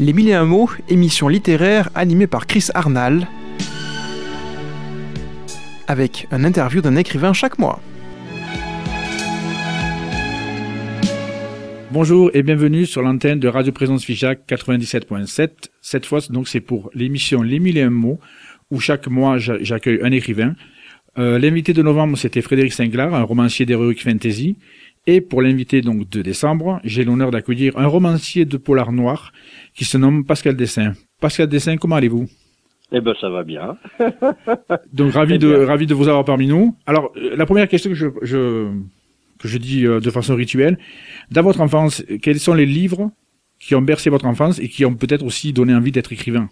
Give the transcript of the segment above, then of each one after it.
Les Mille et un mots, émission littéraire animée par Chris Arnal, avec un interview d'un écrivain chaque mois. Bonjour et bienvenue sur l'antenne de Radio Présence Figeac 97.7. Cette fois, donc, c'est pour l'émission Les Mille et un mots, où chaque mois j'accueille un écrivain. Euh, l'invité de novembre, c'était Frédéric Singlar, un romancier d'heroic fantasy. Et pour l'invité donc de décembre, j'ai l'honneur d'accueillir un romancier de polar noir qui se nomme Pascal Dessin. Pascal Dessin, comment allez-vous? Eh ben ça va bien. donc ravi de ravi de vous avoir parmi nous. Alors euh, la première question que je, je que je dis euh, de façon rituelle, dans votre enfance, quels sont les livres qui ont bercé votre enfance et qui ont peut-être aussi donné envie d'être écrivain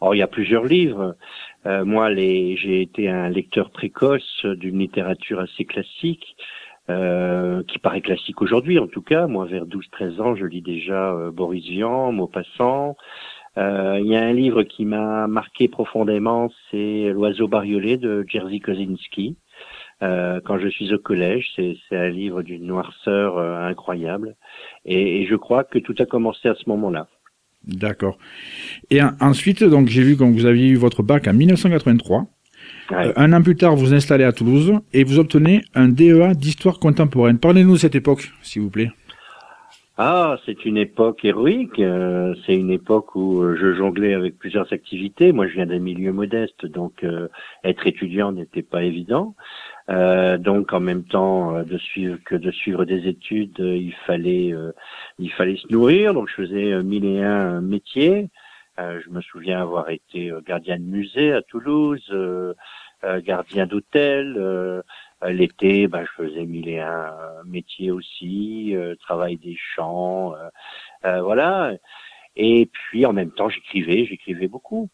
Alors il y a plusieurs livres. Euh, moi, les, j'ai été un lecteur précoce d'une littérature assez classique. Euh, qui paraît classique aujourd'hui en tout cas. Moi, vers 12-13 ans, je lis déjà euh, Boris Vian, Maupassant. Euh, il y a un livre qui m'a marqué profondément, c'est L'oiseau bariolé de Jerzy Kosinski. Quand je suis au collège, c'est, un livre d'une noirceur incroyable. Et, et, je crois que tout a commencé à ce moment-là. D'accord. Et ensuite, donc j'ai vu que vous aviez eu votre bac en 1983. Euh, un an plus tard, vous installez à Toulouse et vous obtenez un DEA d'histoire contemporaine. Parlez-nous de cette époque, s'il vous plaît. Ah, c'est une époque héroïque. Euh, c'est une époque où euh, je jonglais avec plusieurs activités. Moi, je viens d'un milieu modeste, donc être étudiant n'était pas évident. donc, en même temps de suivre que de suivre des études, il fallait il fallait se nourrir. Donc, je faisais mille et un métiers. je me souviens avoir été gardien de musée à Toulouse, euh, gardien d'hôtel. Euh, l'été, bah, je faisais mille et un métiers aussi, euh, travail des champs, voilà. Et puis en même temps, j'écrivais, j'écrivais beaucoup.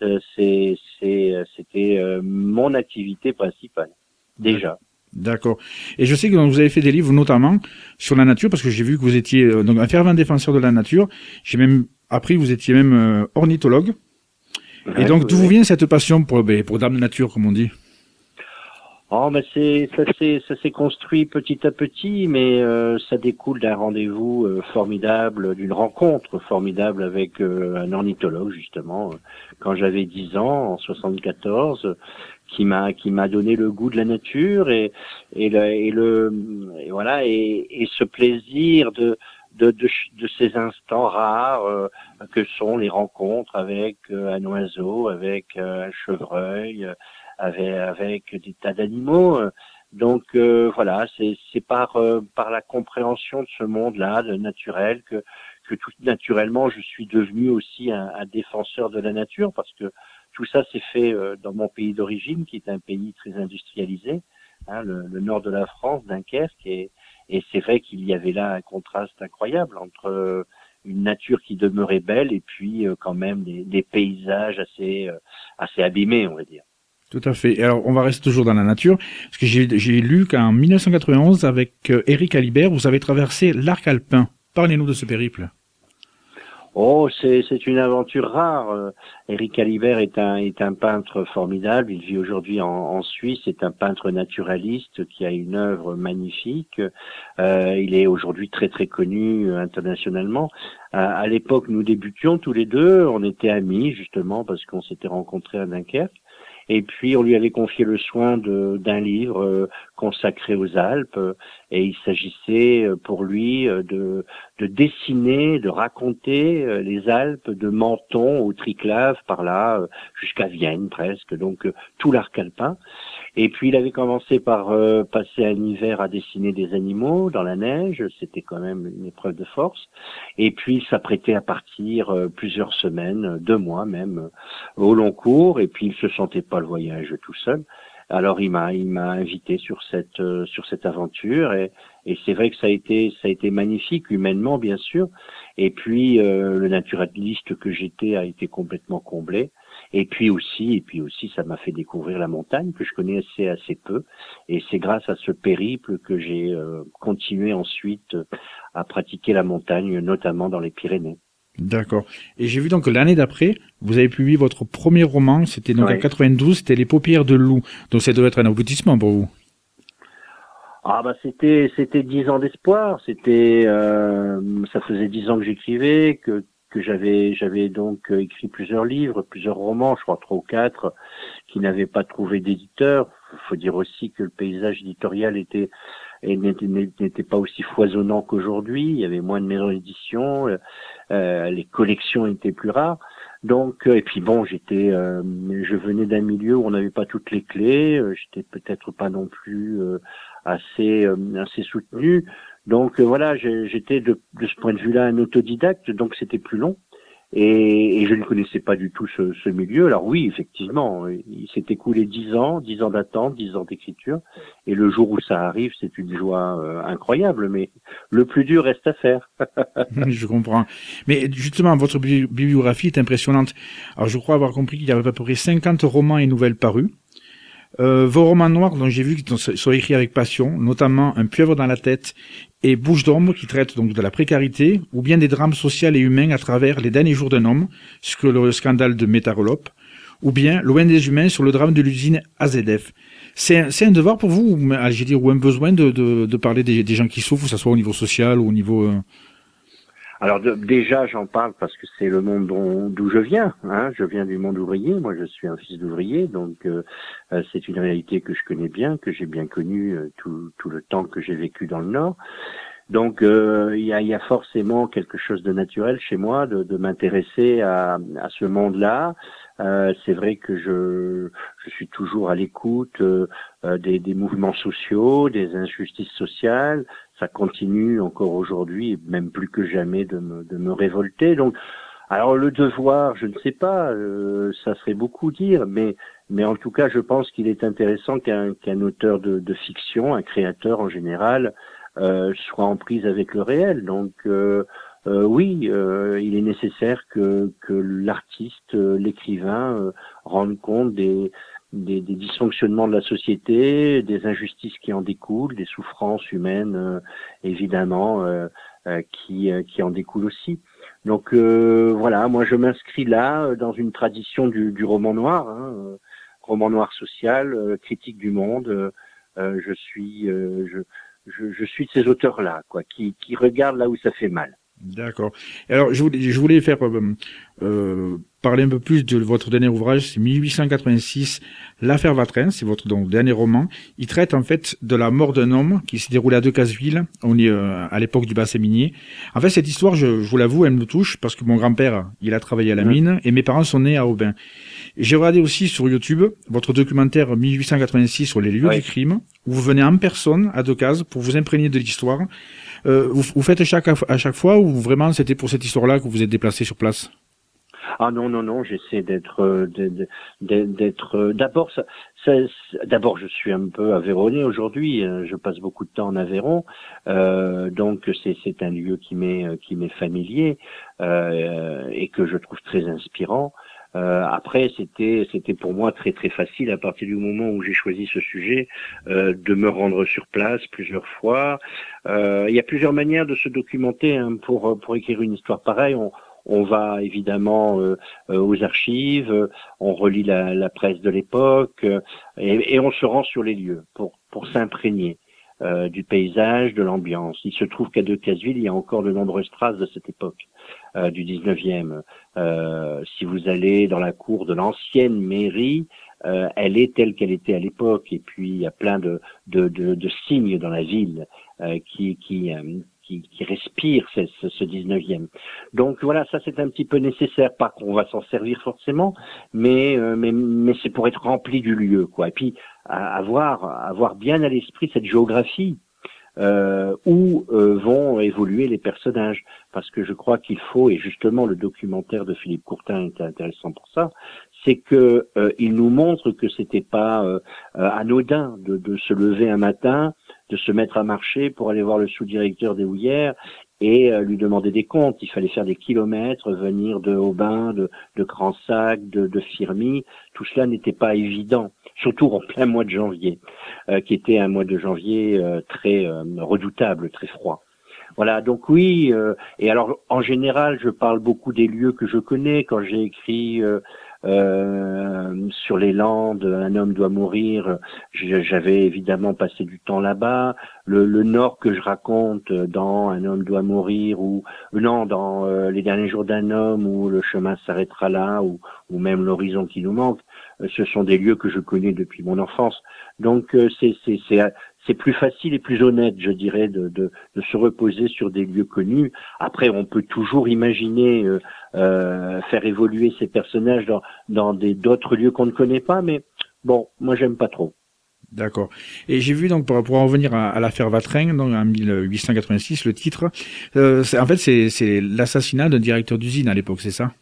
c'était mon activité principale déjà. D'accord. Et je sais que vous avez fait des livres notamment sur la nature, parce que j'ai vu que vous étiez donc un fervent défenseur de la nature. J'ai même appris que vous étiez même ornithologue. Et donc, d'où vous vient cette passion pour, ben, pour Dame Nature, comme on dit Oh, mais c'est ça s'est ça s'est construit petit à petit, mais euh, ça découle d'un rendez-vous euh, formidable, d'une rencontre formidable avec euh, un ornithologue justement quand j'avais 10 ans en 74 qui m'a qui m'a donné le goût de la nature et et le et, le, et voilà et, et ce plaisir de de, de, de, ces instants rares euh, que sont les rencontres avec euh, un oiseau, avec euh, un chevreuil, avec, avec des tas d'animaux. Donc voilà, c'est par par la compréhension de ce monde-là, de naturel, que que tout naturellement je suis devenu aussi un, un, défenseur de la nature parce que tout ça s'est fait dans mon pays d'origine, qui est un pays très industrialisé, hein, le, le, nord de la France, Dunkerque, et, et c'est vrai qu'il y avait là un contraste incroyable entre euh, une nature qui demeurait belle et puis euh, quand même des, paysages assez euh, assez abîmés, on va dire. Tout à fait. Alors, on va rester toujours dans la nature, parce que j'ai lu qu'en 1991, avec Eric Alibert, vous avez traversé l'arc alpin. Parlez-nous de ce périple. Oh, c'est une aventure rare. Eric Alibert est un peintre formidable. Il vit aujourd'hui en, en, Suisse. C'est un peintre naturaliste qui a une œuvre magnifique. Euh, il est aujourd'hui très très connu euh, internationalement. à l'époque, nous débutions tous les deux. On était amis justement parce qu'on s'était rencontrés à Dunkerque. Et puis on lui avait confié le soin d'un livre euh, consacré aux Alpes, et il s'agissait euh, pour lui euh, de, de, dessiner, de raconter les Alpes de Menton au Triclave, par là jusqu'à Vienne presque, donc tout l'arc alpin. Et puis il avait commencé par passer un hiver à dessiner des animaux dans la neige, c'était quand même une épreuve de force. Et puis il s'apprêtait à partir plusieurs semaines, deux mois même, au long cours, et puis il se sentait pas le voyage tout seul. Alors il m'a il invité sur cette euh, aventure. Et, c'est vrai que ça a été ça a été magnifique humainement bien sûr. Et puis euh, le naturaliste que j'étais a été complètement comblé et puis aussi et puis aussi ça m'a fait découvrir la montagne que je connaissais assez peu et c'est grâce à ce périple que j'ai euh, continué ensuite à pratiquer la montagne notamment dans les Pyrénées. D'accord. Et j'ai vu donc l'année d'après, vous avez publié votre premier roman, c'était donc en 92, c'était Les paupières de loup. Donc ça devait être un aboutissement pour vous. Ah bah c'était c'était dix ans d'espoir. C'était euh, ça faisait dix ans que j'écrivais, que puisque j'avais j'avais donc écrit plusieurs livres, plusieurs romans, je crois trois ou quatre, qui n'avaient pas trouvé d'éditeur. Faut dire aussi que le paysage éditorial était n'était pas aussi foisonnant qu'aujourd'hui. Il y avait moins de maisons d'édition, euh, les collections étaient plus rares. Donc, et puis bon, j'étais, je venais d'un milieu où on n'avait pas toutes les clés. j'étais peut-être pas non plus assez assez soutenu. Donc euh, voilà, j'étais de, de, ce point de vue-là un autodidacte, donc c'était plus long. Et, et, je ne connaissais pas du tout ce, ce milieu. Alors oui, effectivement, il s'est écoulé dix ans, dix ans d'attente, dix ans d'écriture. Et le jour où ça arrive, c'est une joie euh, incroyable. Mais le plus dur reste à faire. je comprends. Mais justement, votre bibliographie est impressionnante. Alors je crois avoir compris qu'il y avait à peu près 50 romans et nouvelles parus. Euh, vos romans noirs, dont j'ai vu qu'ils sont écrits avec passion, notamment Un pieuvre dans la tête et Bouche d'ombre, qui traitent donc de la précarité, ou bien des drames sociaux et humains à travers les derniers jours d'un homme, ce que le scandale de Métarolope, ou bien Loin des humains sur le drame de l'usine AZF. C'est un, devoir pour vous, ou, ou un besoin de, parler des, des, gens qui souffrent, que ce soit au niveau social ou au niveau... Euh, alors déjà, j'en parle parce que c'est le monde d'où je viens. Hein. Je viens du monde ouvrier. Moi, je suis un fils d'ouvrier, donc euh, euh, c'est une réalité que je connais bien, que j'ai bien connue euh, tout, le temps que j'ai vécu dans le Nord. Donc il y, a, y, a, forcément quelque chose de naturel chez moi de, m'intéresser à, ce monde-là. c'est vrai que je, suis toujours à l'écoute des, mouvements sociaux, des injustices sociales, ça continue encore aujourd'hui, même plus que jamais, de me, de me révolter. Donc, alors le devoir, je ne sais pas, euh, ça serait beaucoup dire, mais en tout cas, je pense qu'il est intéressant qu'un auteur de, de, fiction, un créateur en général, euh, soit en prise avec le réel. Donc euh, euh oui, il est nécessaire que que l'artiste, l'écrivain, rende compte des des, dysfonctionnements de la société, des injustices qui en découlent, des souffrances humaines euh, évidemment euh, euh, qui, qui en découlent aussi. Donc voilà, moi je m'inscris là dans une tradition du, du roman noir, hein, roman noir social, critique du monde. je suis je, je, je, suis de ces auteurs là, quoi, qui, qui regardent là où ça fait mal. D'accord. Alors je voulais, je voulais faire euh, parler un peu plus de votre dernier ouvrage, c'est 1886, L'affaire Vatrin, c'est votre donc, dernier roman. Il traite en fait de la mort d'un homme qui s'est déroulé à Decazeville, on est euh, à l'époque du bassin minier. En fait, cette histoire, je, je vous l'avoue, elle me touche parce que mon grand-père, il a travaillé à la mine et mes parents sont nés à Aubin. J'ai regardé aussi sur YouTube votre documentaire 1886 sur les lieux du crime, où vous venez en personne à Decazes pour vous imprégner de l'histoire. Euh, vous, vous, faites chaque, à chaque fois ou vraiment c'était pour cette histoire-là que vous êtes déplacé sur place? Ah non non non, j'essaie d'être euh, d'être euh, d'abord ça, d'abord je suis un peu aveyronné aujourd'hui. Hein. Je passe beaucoup de temps en Aveyron, euh, donc c'est c'est un lieu qui m'est qui m'est familier euh, et que je trouve très inspirant. Euh, après, c'était c'était pour moi très très facile à partir du moment où j'ai choisi ce sujet euh, de me rendre sur place plusieurs fois. Euh, il y a plusieurs manières de se documenter hein, pour pour écrire une histoire pareille. On, on va évidemment euh, euh, aux archives, on relit la, la presse de l'époque et, et, on se rend sur les lieux pour, pour s'imprégner. Euh, du paysage, de l'ambiance. Il se trouve qu'à Decazeville, il y a encore de nombreuses traces de cette époque, euh, du 19e. Euh, si vous allez dans la cour de l'ancienne mairie, elle est telle qu'elle était à l'époque. Et puis, il y a plein de, de, de, de signes dans la ville qui, qui, qui, qui respire ce, ce, 19e. Donc voilà, ça c'est un petit peu nécessaire, pas qu'on va s'en servir forcément, mais, euh, mais, mais c'est pour être rempli du lieu, quoi. Et puis avoir, avoir bien à l'esprit cette géographie euh, où euh, vont évoluer les personnages, parce que je crois qu'il faut, et justement le documentaire de Philippe Courtin était intéressant pour ça, c'est que euh, il nous montre que c'était pas euh, anodin de, se lever un matin de se mettre à marcher pour aller voir le sous-directeur des houillères et lui demander des comptes. Il fallait faire des kilomètres, venir de Aubin, de, de Cransac, de, de Firmy. Tout cela n'était pas évident, surtout en plein mois de janvier, euh, qui était un mois de janvier euh, très redoutable, très froid. Voilà, donc oui, et alors en général, je parle beaucoup des lieux que je connais. Quand j'ai écrit euh, sur les Landes, Un homme doit mourir. J'avais évidemment passé du temps là-bas. Le, Nord que je raconte dans Un homme doit mourir ou non dans Les derniers jours d'un homme ou Le chemin s'arrêtera là ou même L'horizon qui nous manque. Ce sont des lieux que je connais depuis mon enfance. Donc c'est c'est plus facile et plus honnête, je dirais, de, de, de, se reposer sur des lieux connus. Après, on peut toujours imaginer euh, euh, faire évoluer ces personnages dans, dans d'autres lieux qu'on ne connaît pas, mais bon, moi j'aime pas trop. D'accord. Et j'ai vu donc pour, pour en revenir à, l'affaire Vatrin, donc en 1886, le titre, euh, en fait c'est l'assassinat d'un directeur d'usine à l'époque, c'est ça?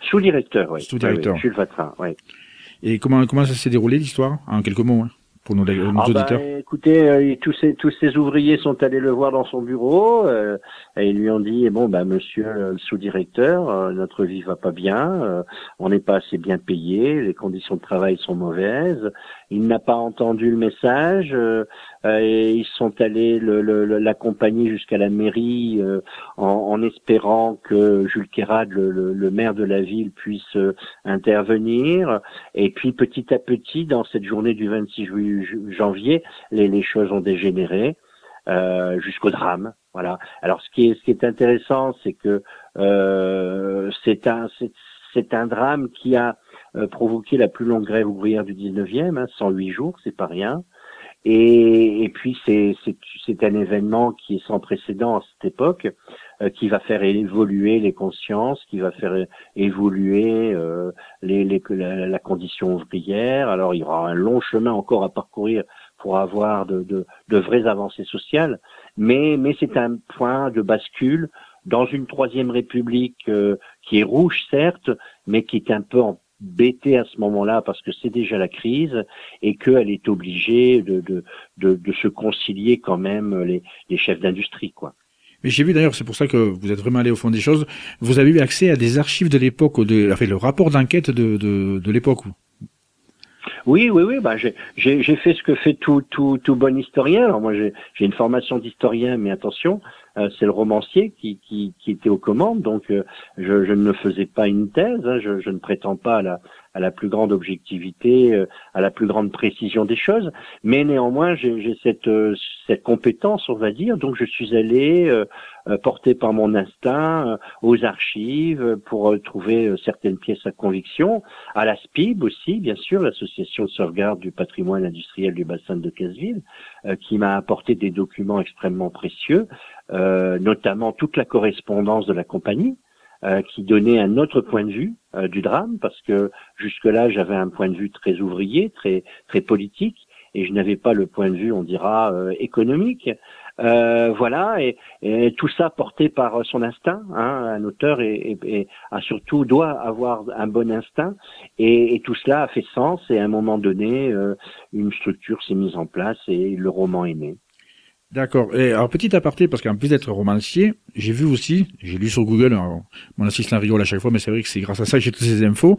Sous-directeur, oui. Sous-directeur. Jules Vatrin, oui. Et comment comment ça s'est déroulé l'histoire en quelques mots hein pour nos, nos ah bah, auditeurs Écoutez, euh, tous ces tous ces ouvriers sont allés le voir dans son bureau euh, et ils lui ont dit bon bah monsieur le sous-directeur, euh, notre vie va pas bien, on n'est pas assez bien payé, les conditions de travail sont mauvaises. Il n'a pas entendu le message et ils sont allés l'accompagner jusqu'à la mairie en, en, espérant que Jules Kérad, le, maire de la ville, puisse intervenir. Et puis petit à petit, dans cette journée du 26 janvier, les, les choses ont dégénéré euh, jusqu'au drame. Voilà. Alors ce qui est, intéressant, c'est que euh, c'est un c'est un drame qui a euh, provoqué la plus longue grève ouvrière du 19e, hein, 108 jours, c'est pas rien. Et, et puis c'est un événement qui est sans précédent à cette époque, euh, qui va faire évoluer les consciences, qui va faire évoluer euh, les, les la, la, condition ouvrière. Alors il y aura un long chemin encore à parcourir pour avoir de, de, de vraies avancées sociales, mais, mais c'est un point de bascule dans une troisième république euh, qui est rouge certes, mais qui est un peu embêtée à ce moment-là parce que c'est déjà la crise et qu'elle est obligée de, de, se concilier quand même les, chefs d'industrie, quoi. Mais j'ai vu d'ailleurs, c'est pour ça que vous êtes vraiment allé au fond des choses. Vous avez eu accès à des archives de l'époque, enfin, le rapport d'enquête de, de, de l'époque. Oui, oui, oui. Bah, j'ai fait ce que fait tout, tout, bon historien. Alors moi, j'ai une formation d'historien, mais attention, euh, c'est le romancier qui, qui, qui, était aux commandes, donc euh, je, je, ne faisais pas une thèse. Hein, je, je, ne prétends pas à la, à la plus grande objectivité, euh, à la plus grande précision des choses, mais néanmoins j'ai cette, euh, cette compétence, on va dire, donc je suis allé euh, porté par mon instinct aux archives pour trouver certaines pièces à conviction, à la SPIB aussi, bien sûr, l'association de sauvegarde du patrimoine industriel du bassin de Casseville, qui m'a apporté des documents extrêmement précieux, notamment toute la correspondance de la compagnie, euh, qui donnait un autre point de vue euh, du drame, parce que jusque-là, j'avais un point de vue très ouvrier, très très politique, et je n'avais pas le point de vue, on dira, euh, économique. voilà, et, tout ça porté par son instinct. Hein, un auteur et, a surtout doit avoir un bon instinct, et, tout cela a fait sens. Et à un moment donné, une structure s'est mise en place et le roman est né. D'accord. Et alors petit aparté, parce qu'en plus d'être romancier, j'ai vu aussi, j'ai lu sur Google, mon assistant rigole à chaque fois, mais c'est vrai que c'est grâce à ça que j'ai toutes ces infos.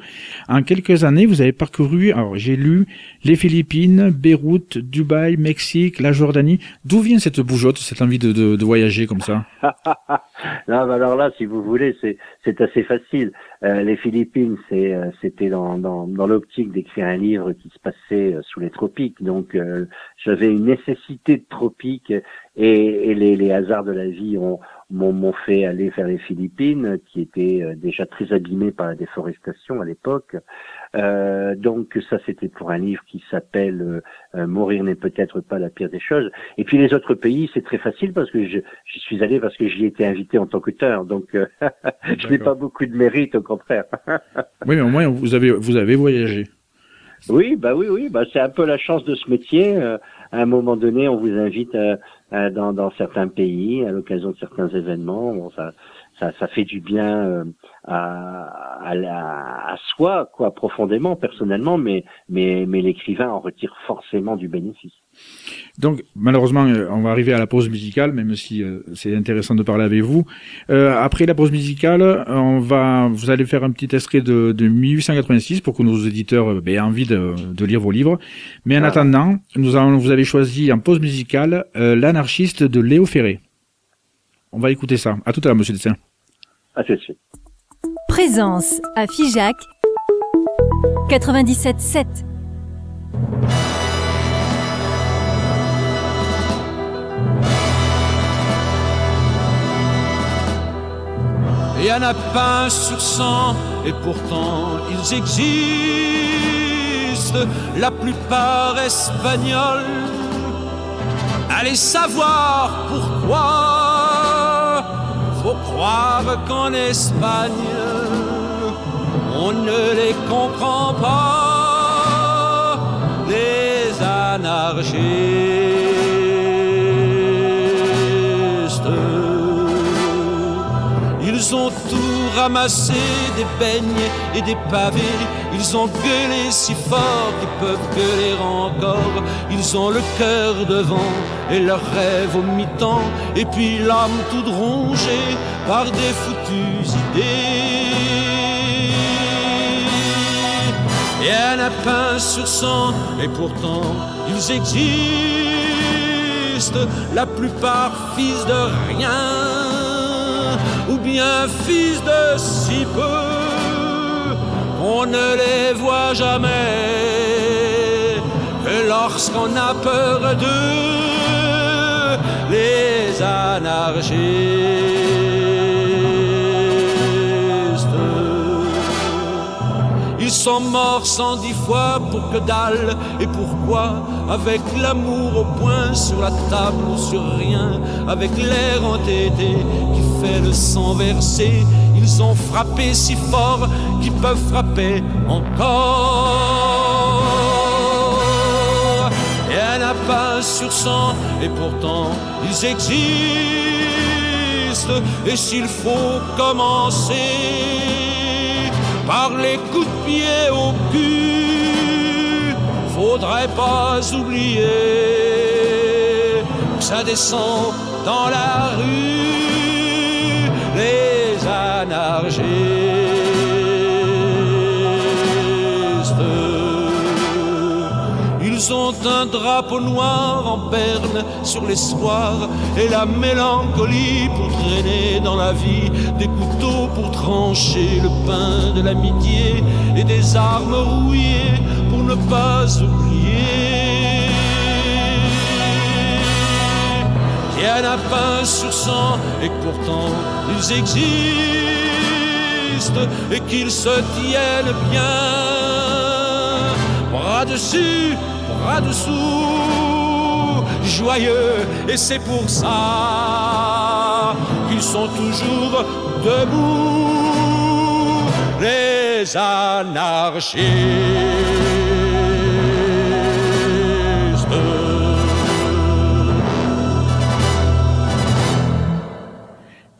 En quelques années, vous avez parcouru, alors j'ai lu les Philippines, Beyrouth, Dubaï, Mexique, la Jordanie. D'où vient cette bougeotte, cette envie de, de, de voyager comme ça? Non, alors là, si vous voulez, c'est assez facile. Euh, les Philippines, euh, c'était dans l'optique d'écrire un livre qui se passait euh, sous les tropiques, donc j'avais une nécessité de tropiques et, et les, les hasards de la vie ont m'ont fait aller vers les Philippines, qui étaient euh, déjà très abîmées par la déforestation à l'époque. Euh, donc ça, c'était pour un livre qui s'appelle euh, euh, Mourir n'est peut-être pas la pire des choses. Et puis les autres pays, c'est très facile parce que je, j'y suis allé parce que j'y étais invité en tant qu'auteur. Donc je n'ai pas beaucoup de mérite, au contraire. oui, mais au moins vous avez vous avez voyagé. Oui, bah oui, oui, bah c'est un peu la chance de ce métier. à un moment donné, on vous invite à, euh, dans, dans, certains pays à l'occasion de certains événements. Ça, ça, fait du bien euh, à, à, à, soi, quoi, profondément, personnellement, mais, mais, mais l'écrivain en retire forcément du bénéfice. Donc, malheureusement, euh, on va arriver à la pause musicale, même si c'est intéressant de parler avec vous. Euh, après la pause musicale, on va, vous allez faire un petit extrait de, de 1886 pour que nos éditeurs aient envie de, de, lire vos livres. Mais en ah. attendant, nous allons, vous avez choisi en pause musicale l'anarchiste de Léo Ferré. On va écouter ça. À tout à l'heure, monsieur Dessin. À tout de suite. Présence à Figeac 97.7 Il y en a pas sur cent, et pourtant ils existent, la plupart espagnols. Allez savoir pourquoi, faut croire qu'en Espagne, on ne les comprend pas, les anarchistes. Ils ont tout ramassé, des beignes et des pavés. Ils ont gueulé si fort qu'ils peuvent gueuler encore. Ils ont le cœur devant et leurs rêves au mi-temps. Et puis l'âme toute rongée par des foutues idées. Et un lapin sur cent, et pourtant ils existent, la plupart fils de rien, ou bien fils de si peu, on ne les voit jamais, que lorsqu'on a peur d'eux, les anarchistes. Sont morts cent dix fois pour que dalle. Et pourquoi Avec l'amour au point sur la table ou sur rien Avec l'air entêté qui fait le sang verser Ils ont frappé si fort qu'ils peuvent frapper encore. Et un n'a pas sur cent et pourtant ils existent. Et s'il faut commencer par les coups de pied au cul. Faudrait pas oublier que ça descend dans la rue, les anarchistes. Ils un drapeau noir en berne sur l'espoir et la mélancolie pour traîner dans la vie des couteaux pour trancher le pain de l'amitié et des armes rouillées pour ne pas oublier. Qu'il y en a pas sur cent et pourtant ils existent et qu'ils se tiennent bien. Bras dessus, bras dessous, joyeux et c'est pour ça qu'ils sont toujours debout, les anarchistes.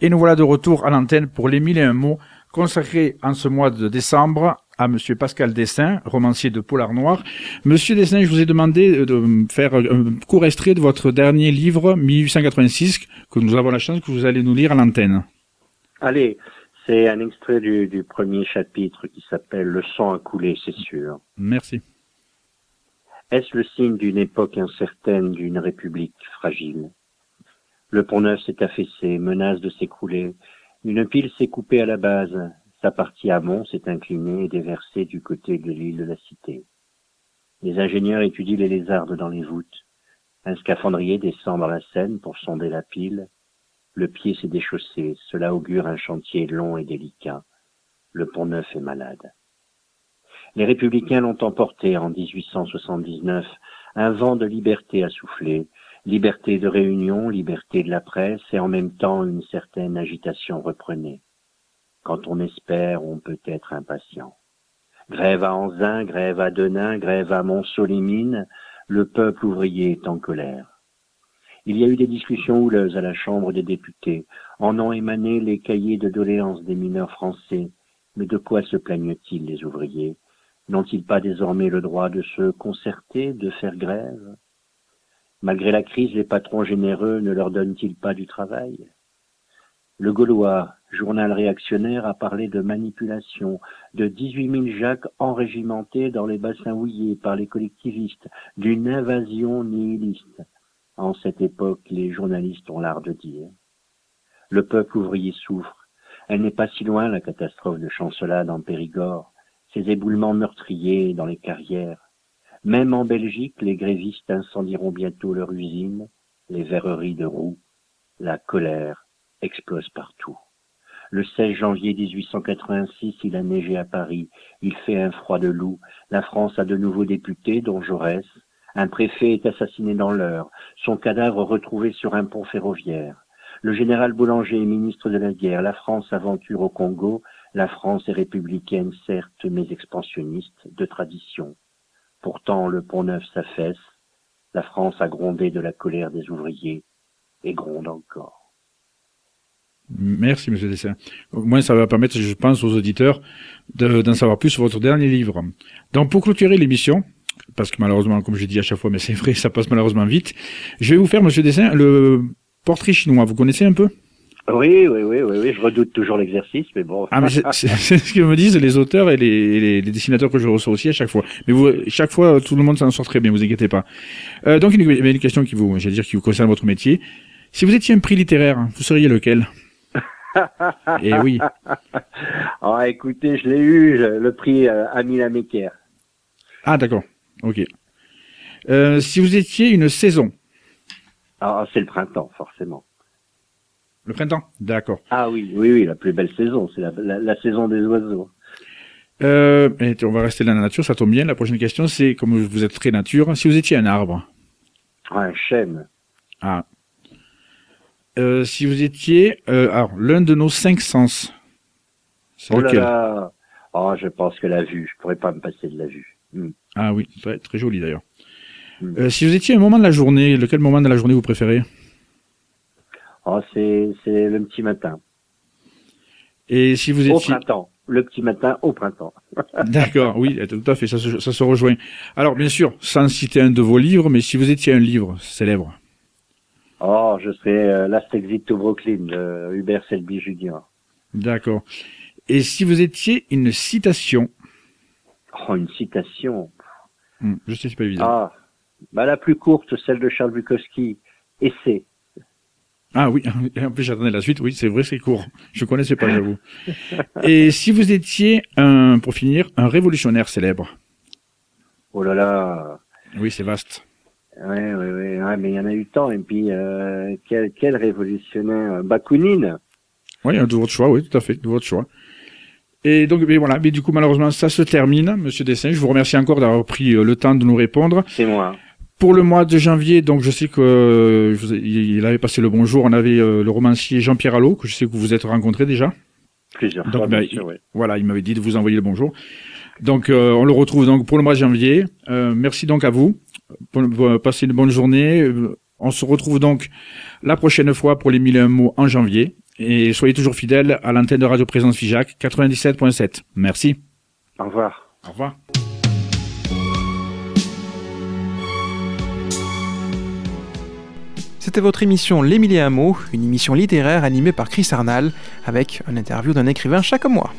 Et nous voilà de retour à l'antenne pour les mille et un mots consacrés en ce mois de décembre à Monsieur Pascal Dessin, romancier de Polar Noir. Monsieur Dessin, je vous ai demandé de faire un court extrait de votre dernier livre, 1886, que nous avons la chance que vous allez nous lire à l'antenne. Allez, c'est un extrait du, du premier chapitre qui s'appelle Le sang a coulé, c'est sûr. Merci. Est-ce le signe d'une époque incertaine, d'une république fragile? Le pont neuf s'est affaissé, menace de s'écrouler. Une pile s'est coupée à la base. Sa partie amont s'est inclinée et déversée du côté de l'île de la Cité. Les ingénieurs étudient les lézardes dans les voûtes. Un scaphandrier descend dans la Seine pour sonder la pile. Le pied s'est déchaussé. Cela augure un chantier long et délicat. Le pont neuf est malade. Les républicains l'ont emporté en 1879. Un vent de liberté a soufflé. Liberté de réunion, liberté de la presse et en même temps une certaine agitation reprenait. Quand on espère, on peut être impatient. Grève à Anzin, grève à Denain, grève à Montceau-les-Mines, le peuple ouvrier est en colère. Il y a eu des discussions houleuses à la Chambre des députés. En ont émané les cahiers de doléances des mineurs français. Mais de quoi se plaignent-ils, les ouvriers? N'ont-ils pas désormais le droit de se concerter, de faire grève? Malgré la crise, les patrons généreux ne leur donnent-ils pas du travail? Le Gaulois, journal réactionnaire, a parlé de manipulation, de 18 000 Jacques enrégimentés dans les bassins houillés par les collectivistes, d'une invasion nihiliste. En cette époque, les journalistes ont l'art de dire. Le peuple ouvrier souffre. Elle n'est pas si loin, la catastrophe de Chancelade en Périgord. ces éboulements meurtriers dans les carrières. Même en Belgique, les grévistes incendieront bientôt leur usine, les verreries de Roux. La colère explose partout. Le 16 janvier 1886, il a neigé à Paris. Il fait un froid de loup. La France a de nouveaux députés, dont Jaurès. Un préfet est assassiné dans l'heure. Son cadavre retrouvé sur un pont ferroviaire. Le général Boulanger est ministre de la guerre. La France aventure au Congo. La France est républicaine, certes, mais expansionniste, de tradition. Pourtant, le pont neuf s'affaisse. La France a grondé de la colère des ouvriers et gronde encore. Merci, Monsieur Dessin. Au moins, ça va permettre, je pense, aux auditeurs d'en savoir plus sur votre dernier livre. Donc, pour clôturer l'émission, parce que malheureusement, comme je dis à chaque fois, mais c'est vrai, ça passe malheureusement vite, je vais vous faire, Monsieur Dessin, le portrait chinois. Vous connaissez un peu? Oui, oui, oui, oui, oui, je redoute toujours l'exercice, mais bon. Ah, mais c'est ce que me disent les auteurs et les, les, les, dessinateurs que je reçois aussi à chaque fois. Mais vous, chaque fois, tout le monde s'en sort très bien, vous inquiétez pas. Euh, donc, une, une question qui vous, j'allais dire, qui vous concerne votre métier. Si vous étiez un prix littéraire, vous seriez lequel? Et eh oui. Ah, écoutez, je l'ai eu, le prix euh, Amila Mecker. Ah, d'accord. Ok. Euh, si vous étiez une saison Ah, c'est le printemps, forcément. Le printemps? D'accord. Ah oui, oui, oui, la plus belle saison, c'est la, saison des oiseaux. Euh, on va rester dans la nature, ça tombe bien. La prochaine question, c'est, comme vous êtes très nature, si vous étiez un arbre Un chêne. Ah, euh, si vous étiez euh, alors l'un de nos cinq sens. Oh là là Oh, je pense que la vue. Je pourrais pas me passer de la vue. Hmm. Ah oui, très, très joli d'ailleurs. Hmm. Euh, si vous étiez un moment de la journée, lequel moment de la journée vous préférez? Oh, c'est c'est le petit matin. Et si vous étiez au printemps, le petit matin au printemps. D'accord, oui, tout à fait, ça se, ça se rejoint. Alors bien sûr, sans citer un de vos livres, mais si vous étiez un livre célèbre. Oh, je serais euh, Last Exit to Brooklyn de Hubert Selby Jr. D'accord. Et si vous étiez une citation? Oh, une citation. Hmm, je sais, c'est pas évident. Ah, bah la plus courte, celle de Charles Bukowski. Essai. Ah oui, en plus j'attendais la suite. Oui, c'est vrai, c'est court. Je connaissais pas, j'avoue. Et si vous étiez un, pour finir, un révolutionnaire célèbre? Oh là là. Oui, c'est vaste. Oui, oui, oui, ouais, mais il y en a eu tant. Et puis, euh, quel, quel révolutionnaire Bakounine Oui, de votre choix, oui, tout à fait, de votre choix. Et donc, mais voilà, mais du coup, malheureusement, ça se termine, Monsieur Dessin. Je vous remercie encore d'avoir pris euh, le temps de nous répondre. C'est moi. Pour le mois de janvier, donc je sais que euh, il avait passé le bonjour. On avait euh, le romancier Jean-Pierre Allot, que je sais que vous vous êtes rencontré déjà. Plusieurs donc, fois, ben, bien sûr, oui. Voilà, il m'avait dit de vous envoyer le bonjour. Donc, on le retrouve donc pour le mois de janvier. merci donc à vous. Passez une bonne journée. On se retrouve donc la prochaine fois pour les 1001 mots en janvier. Et soyez toujours fidèles à l'antenne de Radio Présence Figeac 97.7. Merci. Au revoir. Au revoir. C'était votre émission Les Mille et un mots, une émission littéraire animée par Chris Arnal, avec une interview d'un écrivain chaque mois.